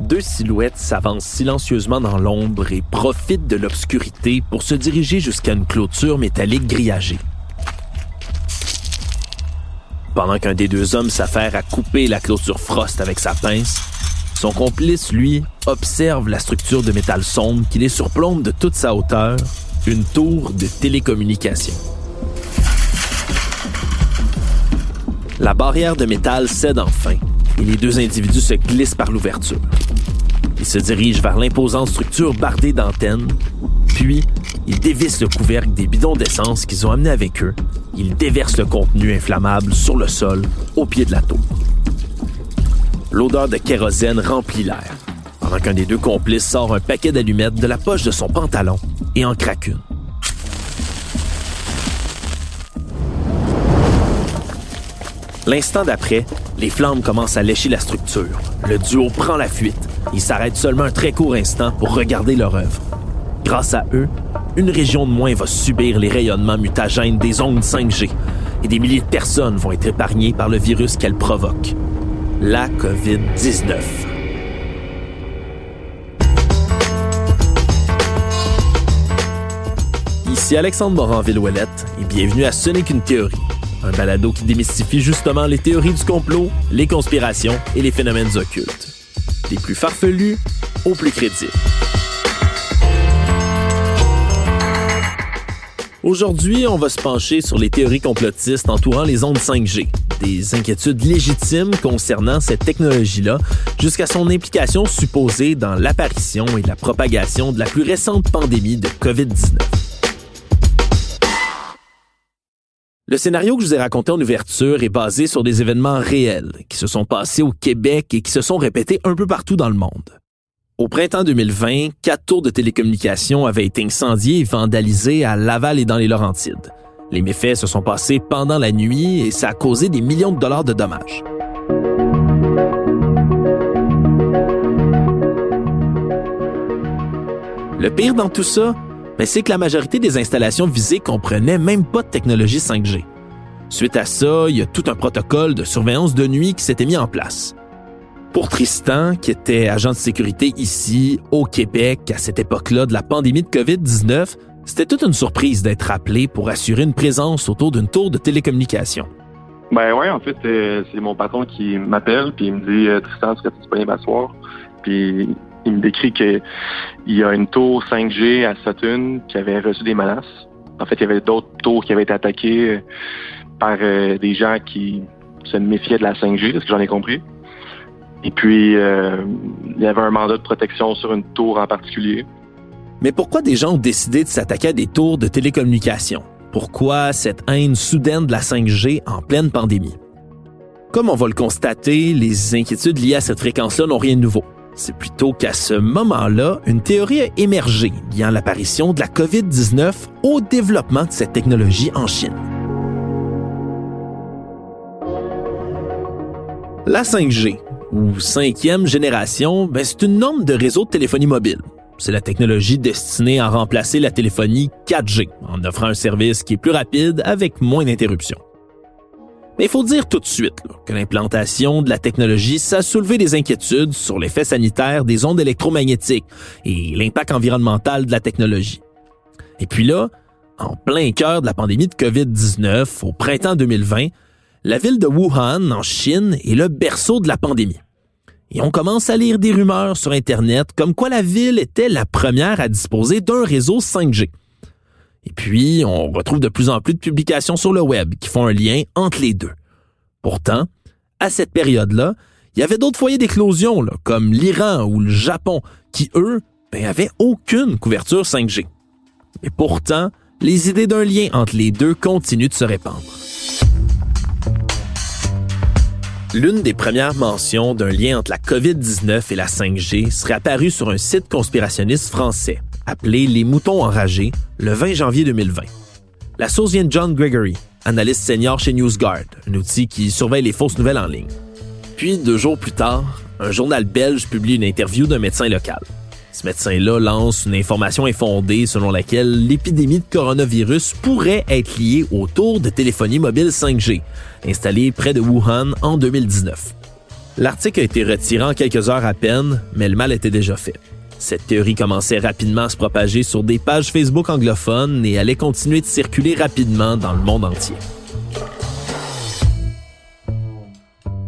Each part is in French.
Deux silhouettes s'avancent silencieusement dans l'ombre et profitent de l'obscurité pour se diriger jusqu'à une clôture métallique grillagée. Pendant qu'un des deux hommes s'affaire à couper la clôture Frost avec sa pince, son complice, lui, observe la structure de métal sombre qui les surplombe de toute sa hauteur, une tour de télécommunication. La barrière de métal cède enfin et les deux individus se glissent par l'ouverture. Ils se dirigent vers l'imposante structure bardée d'antennes, puis ils dévissent le couvercle des bidons d'essence qu'ils ont amenés avec eux. Ils déversent le contenu inflammable sur le sol, au pied de la tour. L'odeur de kérosène remplit l'air, pendant qu'un des deux complices sort un paquet d'allumettes de la poche de son pantalon et en craque une. L'instant d'après, les flammes commencent à lécher la structure. Le duo prend la fuite. Ils s'arrêtent seulement un très court instant pour regarder leur œuvre. Grâce à eux, une région de moins va subir les rayonnements mutagènes des ondes 5G et des milliers de personnes vont être épargnées par le virus qu'elle provoque, la COVID-19. Ici Alexandre Moranville-Ouellette et bienvenue à Ce n'est qu'une théorie, un balado qui démystifie justement les théories du complot, les conspirations et les phénomènes occultes. Des plus farfelus aux plus crédibles. Aujourd'hui, on va se pencher sur les théories complotistes entourant les ondes 5G, des inquiétudes légitimes concernant cette technologie-là, jusqu'à son implication supposée dans l'apparition et la propagation de la plus récente pandémie de COVID-19. Le scénario que je vous ai raconté en ouverture est basé sur des événements réels qui se sont passés au Québec et qui se sont répétés un peu partout dans le monde. Au printemps 2020, quatre tours de télécommunications avaient été incendiées et vandalisées à Laval et dans les Laurentides. Les méfaits se sont passés pendant la nuit et ça a causé des millions de dollars de dommages. Le pire dans tout ça, mais c'est que la majorité des installations visées comprenaient même pas de technologie 5G. Suite à ça, il y a tout un protocole de surveillance de nuit qui s'était mis en place. Pour Tristan, qui était agent de sécurité ici, au Québec, à cette époque-là de la pandémie de COVID-19, c'était toute une surprise d'être appelé pour assurer une présence autour d'une tour de télécommunication. Ben ouais, en fait, c'est mon patron qui m'appelle, puis il me dit euh, Tristan, est-ce que tu disponible à soir? Puis il me décrit qu'il y a une tour 5G à Saturn qui avait reçu des menaces. En fait, il y avait d'autres tours qui avaient été attaquées par euh, des gens qui se méfiaient de la 5G, de ce que j'en ai compris. Et puis, euh, il y avait un mandat de protection sur une tour en particulier. Mais pourquoi des gens ont décidé de s'attaquer à des tours de télécommunications? Pourquoi cette haine soudaine de la 5G en pleine pandémie? Comme on va le constater, les inquiétudes liées à cette fréquence-là n'ont rien de nouveau. C'est plutôt qu'à ce moment-là, une théorie a émergé liant l'apparition de la COVID-19 au développement de cette technologie en Chine. La 5G, ou cinquième génération, ben c'est une norme de réseau de téléphonie mobile. C'est la technologie destinée à remplacer la téléphonie 4G en offrant un service qui est plus rapide avec moins d'interruptions. Mais il faut dire tout de suite que l'implantation de la technologie, ça a soulevé des inquiétudes sur l'effet sanitaire des ondes électromagnétiques et l'impact environnemental de la technologie. Et puis là, en plein cœur de la pandémie de COVID-19, au printemps 2020, la ville de Wuhan, en Chine, est le berceau de la pandémie. Et on commence à lire des rumeurs sur Internet comme quoi la ville était la première à disposer d'un réseau 5G. Et puis, on retrouve de plus en plus de publications sur le web qui font un lien entre les deux. Pourtant, à cette période-là, il y avait d'autres foyers d'éclosion, comme l'Iran ou le Japon, qui, eux, ben, avaient aucune couverture 5G. Et pourtant, les idées d'un lien entre les deux continuent de se répandre. L'une des premières mentions d'un lien entre la COVID-19 et la 5G serait apparue sur un site conspirationniste français, appelé Les Moutons Enragés, le 20 janvier 2020. La source vient de John Gregory, analyste senior chez NewsGuard, un outil qui surveille les fausses nouvelles en ligne. Puis, deux jours plus tard, un journal belge publie une interview d'un médecin local. Ce médecin-là lance une information infondée selon laquelle l'épidémie de coronavirus pourrait être liée au tour de téléphonie mobile 5G, installé près de Wuhan en 2019. L'article a été retiré en quelques heures à peine, mais le mal était déjà fait. Cette théorie commençait rapidement à se propager sur des pages Facebook anglophones et allait continuer de circuler rapidement dans le monde entier.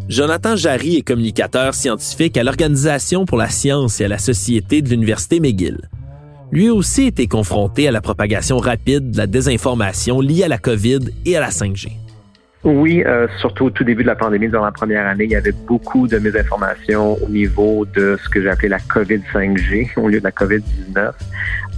Jonathan Jarry est communicateur scientifique à l'Organisation pour la science et à la société de l'Université McGill. Lui aussi été confronté à la propagation rapide de la désinformation liée à la COVID et à la 5G. Oui, euh, surtout au tout début de la pandémie, dans la première année, il y avait beaucoup de mésinformations au niveau de ce que j'ai appelé la COVID-5G au lieu de la COVID-19.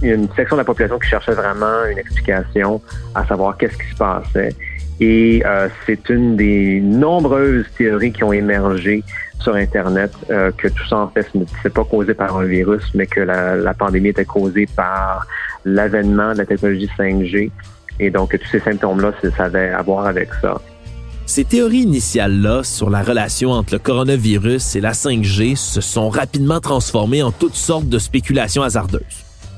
Il y a une section de la population qui cherchait vraiment une explication à savoir qu'est-ce qui se passait. Et euh, c'est une des nombreuses théories qui ont émergé sur Internet euh, que tout ça, en fait, ne s'est pas causé par un virus, mais que la, la pandémie était causée par l'avènement de la technologie 5G. Et donc, tous ces symptômes-là, ça avait à voir avec ça. Ces théories initiales-là sur la relation entre le coronavirus et la 5G se sont rapidement transformées en toutes sortes de spéculations hasardeuses.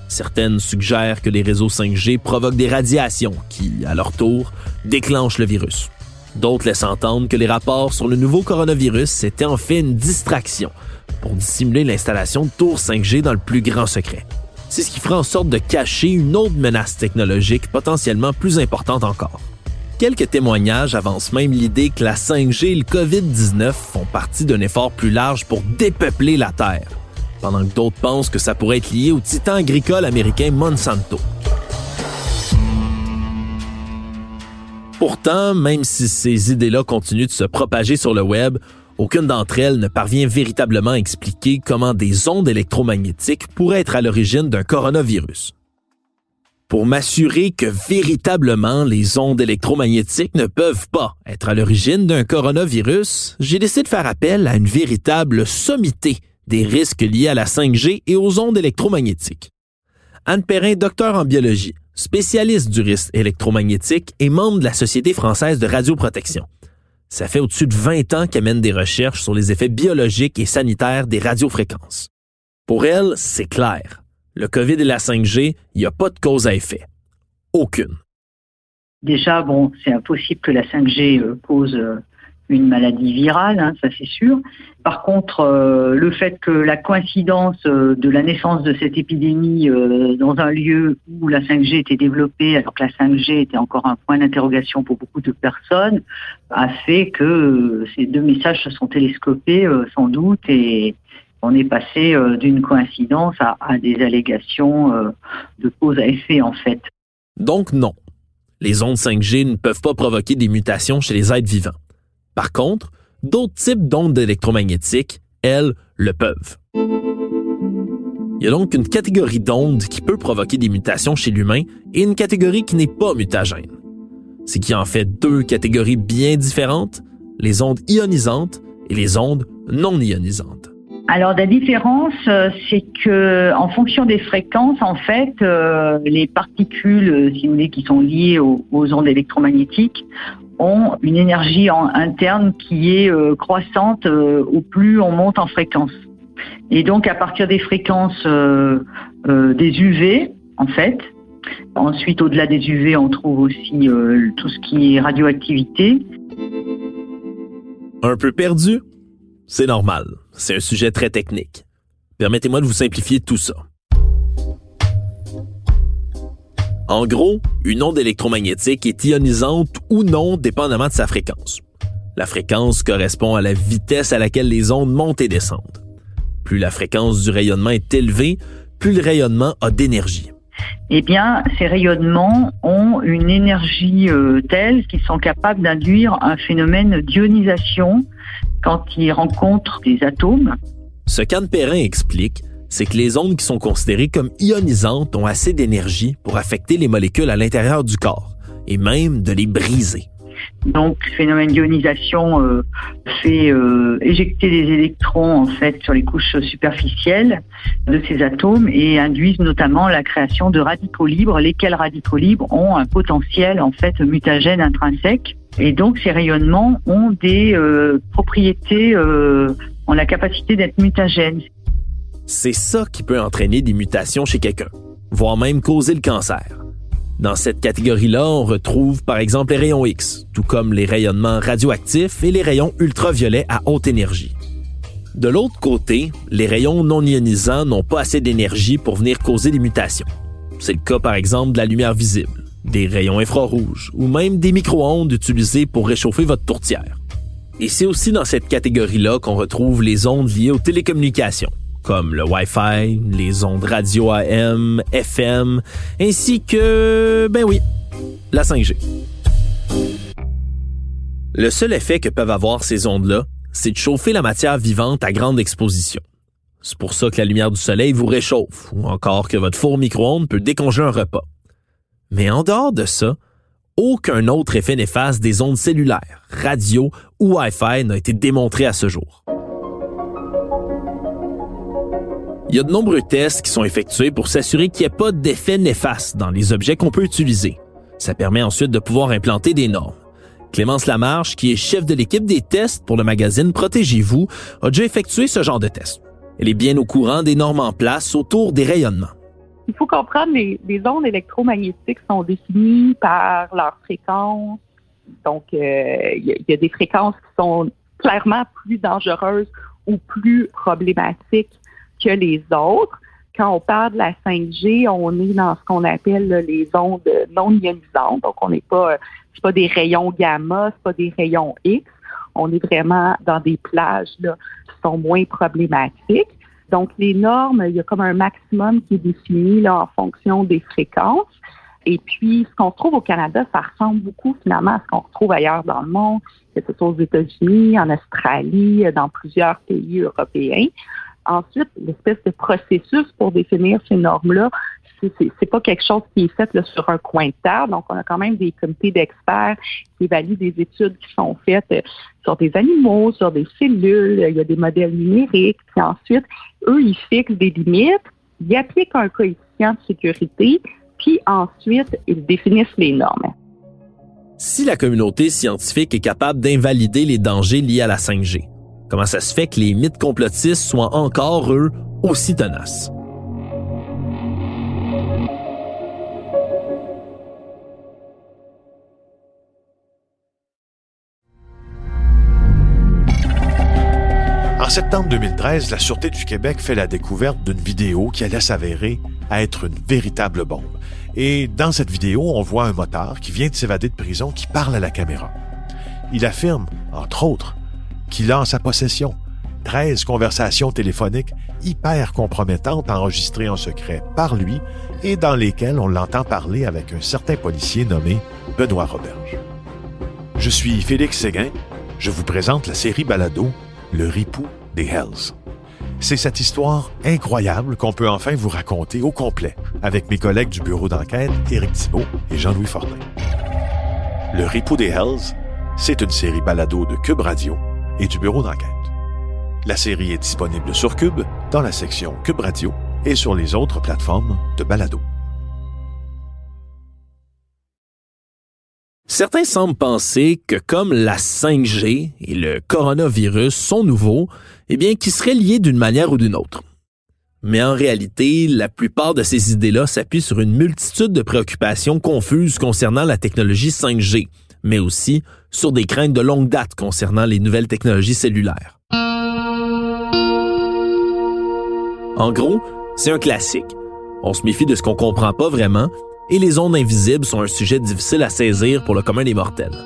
Certaines suggèrent que les réseaux 5G provoquent des radiations qui, à leur tour, déclenchent le virus. D'autres laissent entendre que les rapports sur le nouveau coronavirus étaient en fait une distraction pour dissimuler l'installation de tours 5G dans le plus grand secret. C'est ce qui ferait en sorte de cacher une autre menace technologique potentiellement plus importante encore. Quelques témoignages avancent même l'idée que la 5G et le COVID-19 font partie d'un effort plus large pour dépeupler la Terre, pendant que d'autres pensent que ça pourrait être lié au titan agricole américain Monsanto. Pourtant, même si ces idées-là continuent de se propager sur le web, aucune d'entre elles ne parvient véritablement à expliquer comment des ondes électromagnétiques pourraient être à l'origine d'un coronavirus. Pour m'assurer que véritablement les ondes électromagnétiques ne peuvent pas être à l'origine d'un coronavirus, j'ai décidé de faire appel à une véritable sommité des risques liés à la 5G et aux ondes électromagnétiques. Anne Perrin, docteur en biologie, spécialiste du risque électromagnétique et membre de la Société française de radioprotection. Ça fait au-dessus de 20 ans qu'elle mène des recherches sur les effets biologiques et sanitaires des radiofréquences. Pour elle, c'est clair. Le COVID et la 5G, il n'y a pas de cause à effet. Aucune. Déjà, bon, c'est impossible que la 5G euh, cause euh, une maladie virale, hein, ça c'est sûr. Par contre, euh, le fait que la coïncidence de la naissance de cette épidémie dans un lieu où la 5G était développée, alors que la 5G était encore un point d'interrogation pour beaucoup de personnes, a fait que ces deux messages se sont télescopés sans doute et on est passé d'une coïncidence à, des allégations de cause à effet en fait. Donc non, les ondes 5G ne peuvent pas provoquer des mutations chez les êtres vivants. Par contre, d'autres types d'ondes électromagnétiques, elles, le peuvent. Il y a donc une catégorie d'ondes qui peut provoquer des mutations chez l'humain et une catégorie qui n'est pas mutagène. C'est a en fait deux catégories bien différentes, les ondes ionisantes et les ondes non ionisantes. Alors la différence, euh, c'est que en fonction des fréquences, en fait, euh, les particules, euh, si vous voulez, qui sont liées aux ondes électromagnétiques, ont une énergie interne qui est croissante au plus on monte en fréquence. Et donc à partir des fréquences des UV, en fait, ensuite au-delà des UV, on trouve aussi tout ce qui est radioactivité. Un peu perdu? C'est normal. C'est un sujet très technique. Permettez-moi de vous simplifier tout ça. En gros, une onde électromagnétique est ionisante ou non dépendamment de sa fréquence. La fréquence correspond à la vitesse à laquelle les ondes montent et descendent. Plus la fréquence du rayonnement est élevée, plus le rayonnement a d'énergie. Eh bien, ces rayonnements ont une énergie euh, telle qu'ils sont capables d'induire un phénomène d'ionisation quand ils rencontrent des atomes. Ce qu'Anne Perrin explique, c'est que les ondes qui sont considérées comme ionisantes ont assez d'énergie pour affecter les molécules à l'intérieur du corps et même de les briser. Donc, phénomène d'ionisation euh, fait euh, éjecter des électrons en fait sur les couches superficielles de ces atomes et induisent notamment la création de radicaux libres, lesquels radicaux libres ont un potentiel en fait mutagène intrinsèque. Et donc, ces rayonnements ont des euh, propriétés, ont la capacité d'être mutagènes. C'est ça qui peut entraîner des mutations chez quelqu'un, voire même causer le cancer. Dans cette catégorie-là, on retrouve par exemple les rayons X, tout comme les rayonnements radioactifs et les rayons ultraviolets à haute énergie. De l'autre côté, les rayons non ionisants n'ont pas assez d'énergie pour venir causer des mutations. C'est le cas par exemple de la lumière visible, des rayons infrarouges ou même des micro-ondes utilisées pour réchauffer votre tourtière. Et c'est aussi dans cette catégorie-là qu'on retrouve les ondes liées aux télécommunications, comme le Wi-Fi, les ondes radio AM, FM, ainsi que, ben oui, la 5G. Le seul effet que peuvent avoir ces ondes-là, c'est de chauffer la matière vivante à grande exposition. C'est pour ça que la lumière du soleil vous réchauffe, ou encore que votre four micro-ondes peut décongeler un repas. Mais en dehors de ça, aucun autre effet néfaste des ondes cellulaires, radio ou Wi-Fi n'a été démontré à ce jour. Il y a de nombreux tests qui sont effectués pour s'assurer qu'il n'y ait pas d'effet néfaste dans les objets qu'on peut utiliser. Ça permet ensuite de pouvoir implanter des normes. Clémence Lamarche, qui est chef de l'équipe des tests pour le magazine Protégez-vous, a déjà effectué ce genre de tests. Elle est bien au courant des normes en place autour des rayonnements. Il faut comprendre les, les ondes électromagnétiques sont définies par leur fréquence. Donc, euh, il y, a des fréquences qui sont clairement plus dangereuses ou plus problématiques que les autres. Quand on parle de la 5G, on est dans ce qu'on appelle les ondes non ionisantes. Donc, on n'est pas, c'est pas des rayons gamma, c'est pas des rayons X. On est vraiment dans des plages qui sont moins problématiques. Donc, les normes, il y a comme un maximum qui est défini en fonction des fréquences. Et puis, ce qu'on trouve au Canada, ça ressemble beaucoup finalement à ce qu'on retrouve ailleurs dans le monde, que ce soit aux États-Unis, en Australie, dans plusieurs pays européens. Ensuite, l'espèce de processus pour définir ces normes-là, c'est pas quelque chose qui est fait sur un coin de table. Donc, on a quand même des comités d'experts qui évaluent des études qui sont faites euh, sur des animaux, sur des cellules. Il y a des modèles numériques. Puis ensuite, eux, ils fixent des limites, ils appliquent un coefficient de sécurité, puis ensuite, ils définissent les normes. Si la communauté scientifique est capable d'invalider les dangers liés à la 5G, comment ça se fait que les mythes complotistes soient encore, eux, aussi tenaces? En septembre 2013, la Sûreté du Québec fait la découverte d'une vidéo qui allait s'avérer à être une véritable bombe. Et dans cette vidéo, on voit un motard qui vient de s'évader de prison qui parle à la caméra. Il affirme, entre autres, qu'il a en sa possession 13 conversations téléphoniques hyper compromettantes enregistrées en secret par lui et dans lesquelles on l'entend parler avec un certain policier nommé Benoît Roberge. Je suis Félix Séguin. Je vous présente la série Balado le ripou des Hells. C'est cette histoire incroyable qu'on peut enfin vous raconter au complet avec mes collègues du bureau d'enquête, Éric Thibault et Jean-Louis Fortin. Le ripou des Hells, c'est une série balado de Cube Radio et du bureau d'enquête. La série est disponible sur Cube, dans la section Cube Radio et sur les autres plateformes de balado. Certains semblent penser que comme la 5G et le coronavirus sont nouveaux, eh bien, qu'ils seraient liés d'une manière ou d'une autre. Mais en réalité, la plupart de ces idées-là s'appuient sur une multitude de préoccupations confuses concernant la technologie 5G, mais aussi sur des craintes de longue date concernant les nouvelles technologies cellulaires. En gros, c'est un classique. On se méfie de ce qu'on comprend pas vraiment, et les ondes invisibles sont un sujet difficile à saisir pour le commun des mortels.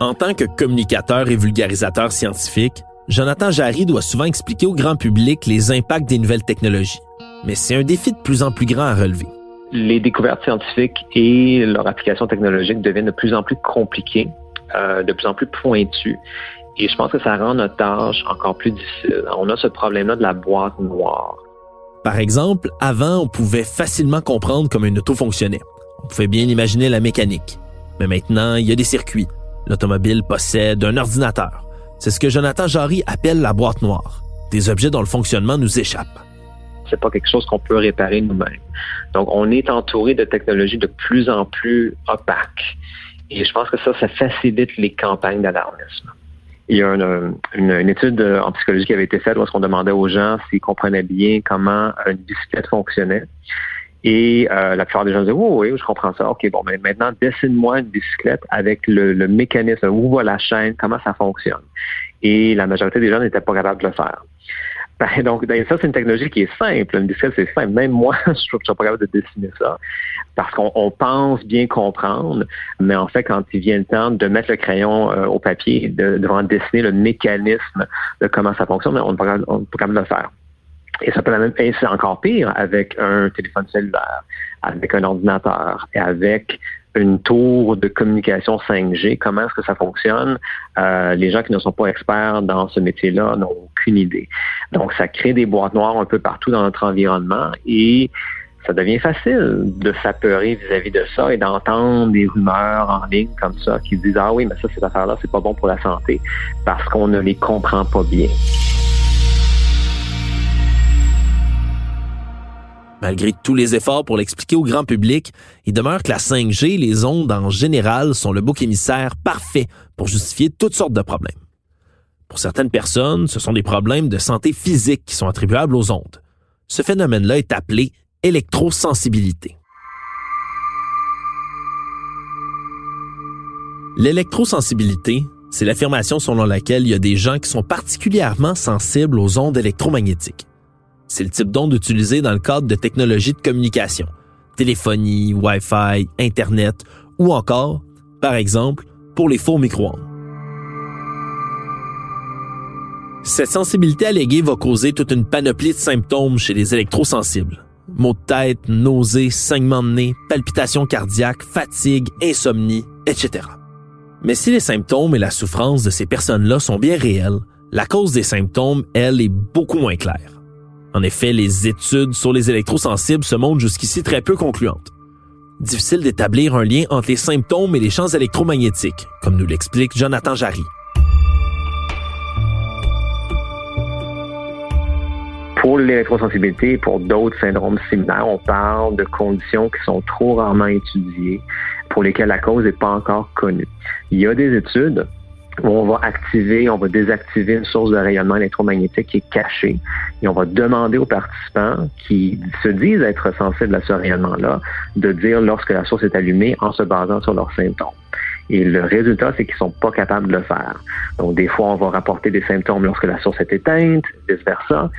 En tant que communicateur et vulgarisateur scientifique, Jonathan Jarry doit souvent expliquer au grand public les impacts des nouvelles technologies. Mais c'est un défi de plus en plus grand à relever. Les découvertes scientifiques et leur application technologique deviennent de plus en plus compliquées, euh, de plus en plus pointues. Et je pense que ça rend notre tâche encore plus difficile. On a ce problème-là de la boîte noire. Par exemple, avant, on pouvait facilement comprendre comment une auto fonctionnait. On pouvait bien imaginer la mécanique. Mais maintenant, il y a des circuits. L'automobile possède un ordinateur. C'est ce que Jonathan Jarry appelle la boîte noire. Des objets dont le fonctionnement nous échappe. C'est pas quelque chose qu'on peut réparer nous-mêmes. Donc, on est entouré de technologies de plus en plus opaques. Et je pense que ça, ça facilite les campagnes d'alarmisme. il y a une, une, étude en psychologie qui avait été faite où on demandait aux gens s'ils comprenaient bien comment une bicyclette fonctionnait. Et euh, la plupart des gens disaient oui, oui, je comprends ça. OK, bon, mais maintenant, dessine-moi une bicyclette avec le, le mécanisme, où va la chaîne, comment ça fonctionne? Et la majorité des gens n'étaient pas capables de le faire. Ben, donc, ben, ça, c'est une technologie qui est simple. Une bicyclette, c'est simple. Même moi, je ne suis pas capable de dessiner ça. Parce qu'on pense bien comprendre, mais en fait, quand il vient le temps de mettre le crayon euh, au papier, de, de dessiner le mécanisme de comment ça fonctionne, on n'est pas, pas capable de le faire. Et ça peut même, et c'est encore pire avec un téléphone cellulaire, avec un ordinateur et avec une tour de communication 5G, comment est-ce que ça fonctionne? Euh, les gens qui ne sont pas experts dans ce métier-là n'ont aucune idée. Donc, ça crée des boîtes noires un peu partout dans notre environnement et ça devient facile de s'apeurer vis-à-vis de ça et d'entendre des rumeurs en ligne comme ça qui disent Ah oui, mais ça, cette affaire-là, c'est pas bon pour la santé parce qu'on ne les comprend pas bien. Malgré tous les efforts pour l'expliquer au grand public, il demeure que la 5G, les ondes en général, sont le bouc émissaire parfait pour justifier toutes sortes de problèmes. Pour certaines personnes, ce sont des problèmes de santé physique qui sont attribuables aux ondes. Ce phénomène-là est appelé électrosensibilité. L'électrosensibilité, c'est l'affirmation selon laquelle il y a des gens qui sont particulièrement sensibles aux ondes électromagnétiques. C'est le type d'onde utilisé dans le cadre de technologies de communication, téléphonie, Wi-Fi, Internet ou encore, par exemple, pour les faux micro-ondes. Cette sensibilité alléguée va causer toute une panoplie de symptômes chez les électrosensibles. Maux de tête, nausées, saignements de nez, palpitations cardiaques, fatigue, insomnie, etc. Mais si les symptômes et la souffrance de ces personnes-là sont bien réels, la cause des symptômes, elle, est beaucoup moins claire. En effet, les études sur les électrosensibles se montrent jusqu'ici très peu concluantes. Difficile d'établir un lien entre les symptômes et les champs électromagnétiques, comme nous l'explique Jonathan Jarry. Pour l'électrosensibilité et pour d'autres syndromes similaires, on parle de conditions qui sont trop rarement étudiées, pour lesquelles la cause n'est pas encore connue. Il y a des études on va activer, on va désactiver une source de rayonnement électromagnétique qui est cachée. Et on va demander aux participants qui se disent être sensibles à ce rayonnement-là de dire lorsque la source est allumée en se basant sur leurs symptômes. Et le résultat, c'est qu'ils sont pas capables de le faire. Donc, des fois, on va rapporter des symptômes lorsque la source est éteinte, vice-versa.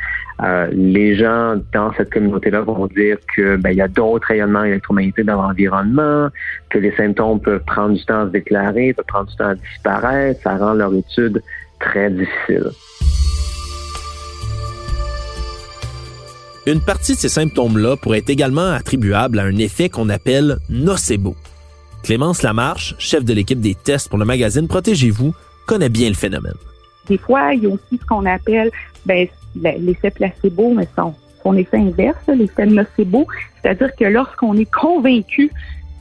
Euh, les gens dans cette communauté-là vont dire que ben, il y a d'autres rayonnements électromagnétiques dans l'environnement, que les symptômes peuvent prendre du temps à se déclarer, peuvent prendre du temps à disparaître. Ça rend leur étude très difficile. Une partie de ces symptômes-là pourrait être également attribuable à un effet qu'on appelle nocebo. Clémence Lamarche, chef de l'équipe des tests pour le magazine Protégez-vous, connaît bien le phénomène. Des fois, il y a aussi ce qu'on appelle ben, l'effet placebo, mais son, son effet inverse, l'effet nocebo. C'est-à-dire que lorsqu'on est convaincu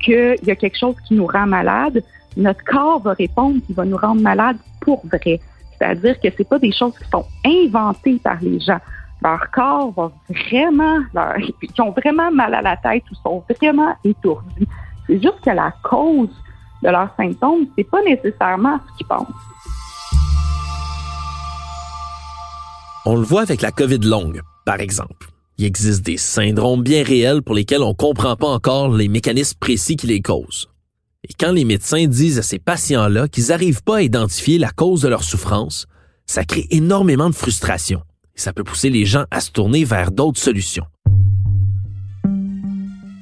qu'il y a quelque chose qui nous rend malade, notre corps va répondre qu'il va nous rendre malade pour vrai. C'est-à-dire que c'est pas des choses qui sont inventées par les gens. Leur corps va vraiment, leur, ils ont vraiment mal à la tête ou sont vraiment étourdis. C'est juste que la cause de leurs symptômes, c'est pas nécessairement ce qu'ils pensent. On le voit avec la COVID longue, par exemple. Il existe des syndromes bien réels pour lesquels on ne comprend pas encore les mécanismes précis qui les causent. Et quand les médecins disent à ces patients-là qu'ils n'arrivent pas à identifier la cause de leur souffrance, ça crée énormément de frustration. Et ça peut pousser les gens à se tourner vers d'autres solutions.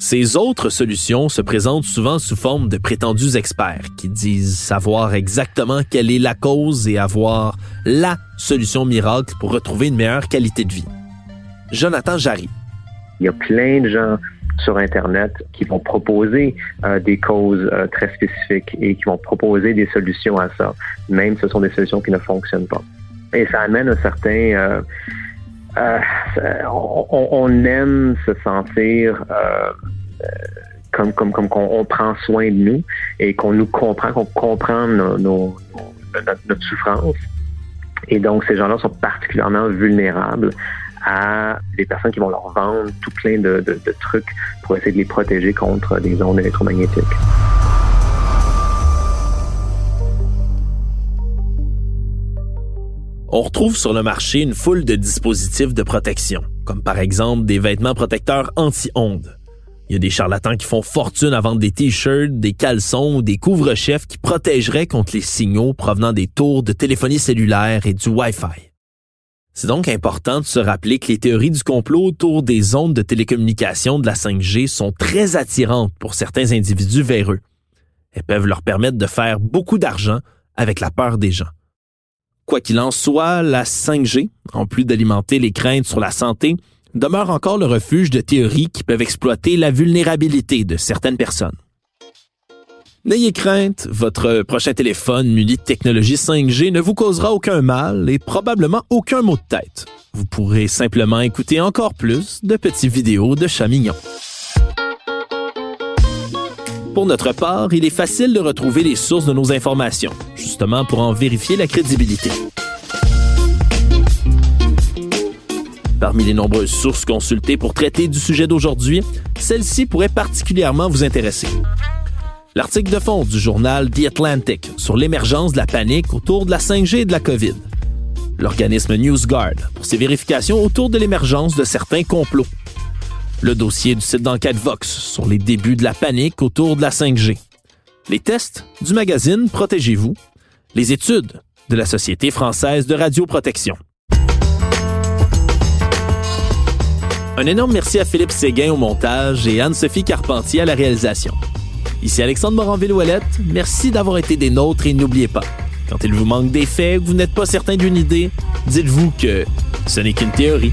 Ces autres solutions se présentent souvent sous forme de prétendus experts qui disent savoir exactement quelle est la cause et avoir la solution miracle pour retrouver une meilleure qualité de vie. Jonathan Jarry. Il y a plein de gens sur Internet qui vont proposer euh, des causes euh, très spécifiques et qui vont proposer des solutions à ça, même si ce sont des solutions qui ne fonctionnent pas. Et ça amène un certain... Euh, on, on, aime se sentir comme comme comme qu'on prend soin de nous et qu'on nous comprend, qu'on comprend notre, souffrance. Et donc ces gens-là sont particulièrement vulnérables à des personnes qui vont leur vendre tout plein de trucs pour essayer de les protéger contre des ondes électromagnétiques. On retrouve sur le marché une foule de dispositifs de protection, comme par exemple des vêtements protecteurs anti-ondes. Il y a des charlatans qui font fortune à vendre des t-shirts, des caleçons ou des couvre-chefs qui protégeraient contre les signaux provenant des tours de téléphonie cellulaire et du Wi-Fi. C'est donc important de se rappeler que les théories du complot autour des ondes de télécommunication de la 5G sont très attirantes pour certains individus véreux. Elles peuvent leur permettre de faire beaucoup d'argent avec la peur des gens. Quoi qu'il en soit, la 5G, en plus d'alimenter les craintes sur la santé, demeure encore le refuge de théories qui peuvent exploiter la vulnérabilité de certaines personnes. N'ayez crainte, votre prochain téléphone muni de technologie 5G ne vous causera aucun mal et probablement aucun mot de tête. Vous pourrez simplement écouter encore plus de petites vidéos de chats. Pour notre part, il est facile de retrouver les sources de nos informations, justement pour en vérifier la crédibilité. Parmi les nombreuses sources consultées pour traiter du sujet d'aujourd'hui, celle-ci pourrait particulièrement vous intéresser. L'article de fond du journal The Atlantic sur l'émergence de la panique autour de la 5G et de la COVID. L'organisme NewsGuard pour ses vérifications autour de l'émergence de certains complots. Le dossier du site d'enquête Vox sur les débuts de la panique autour de la 5G. Les tests du magazine Protégez-vous. Les études de la Société française de radioprotection. Un énorme merci à Philippe Séguin au montage et Anne-Sophie Carpentier à la réalisation. Ici Alexandre Moranville-Ouellette, merci d'avoir été des nôtres et n'oubliez pas, quand il vous manque des faits ou vous n'êtes pas certain d'une idée, dites-vous que ce n'est qu'une théorie.